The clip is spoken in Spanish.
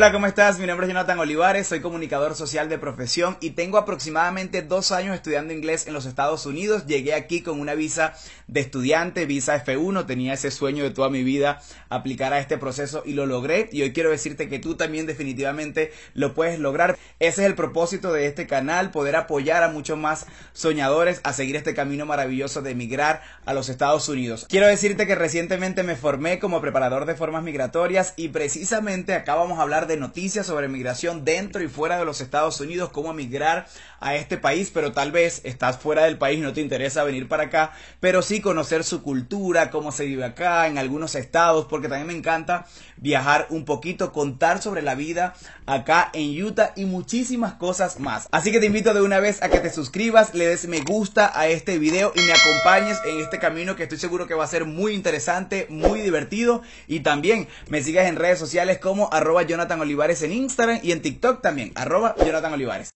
Hola, ¿cómo estás? Mi nombre es Jonathan Olivares, soy comunicador social de profesión y tengo aproximadamente dos años estudiando inglés en los Estados Unidos. Llegué aquí con una visa de estudiante, visa F1, tenía ese sueño de toda mi vida aplicar a este proceso y lo logré y hoy quiero decirte que tú también definitivamente lo puedes lograr. Ese es el propósito de este canal, poder apoyar a muchos más soñadores a seguir este camino maravilloso de emigrar a los Estados Unidos. Quiero decirte que recientemente me formé como preparador de formas migratorias y precisamente acá vamos a hablar de noticias sobre migración dentro y fuera de los Estados Unidos, cómo migrar a este país, pero tal vez estás fuera del país y no te interesa venir para acá, pero sí conocer su cultura, cómo se vive acá, en algunos estados, porque también me encanta viajar un poquito, contar sobre la vida acá en Utah y muchísimas cosas más. Así que te invito de una vez a que te suscribas, le des me gusta a este video y me acompañes en este camino que estoy seguro que va a ser muy interesante, muy divertido y también me sigas en redes sociales como arroba Olivares en Instagram y en TikTok también, arroba Jonathan Olivares.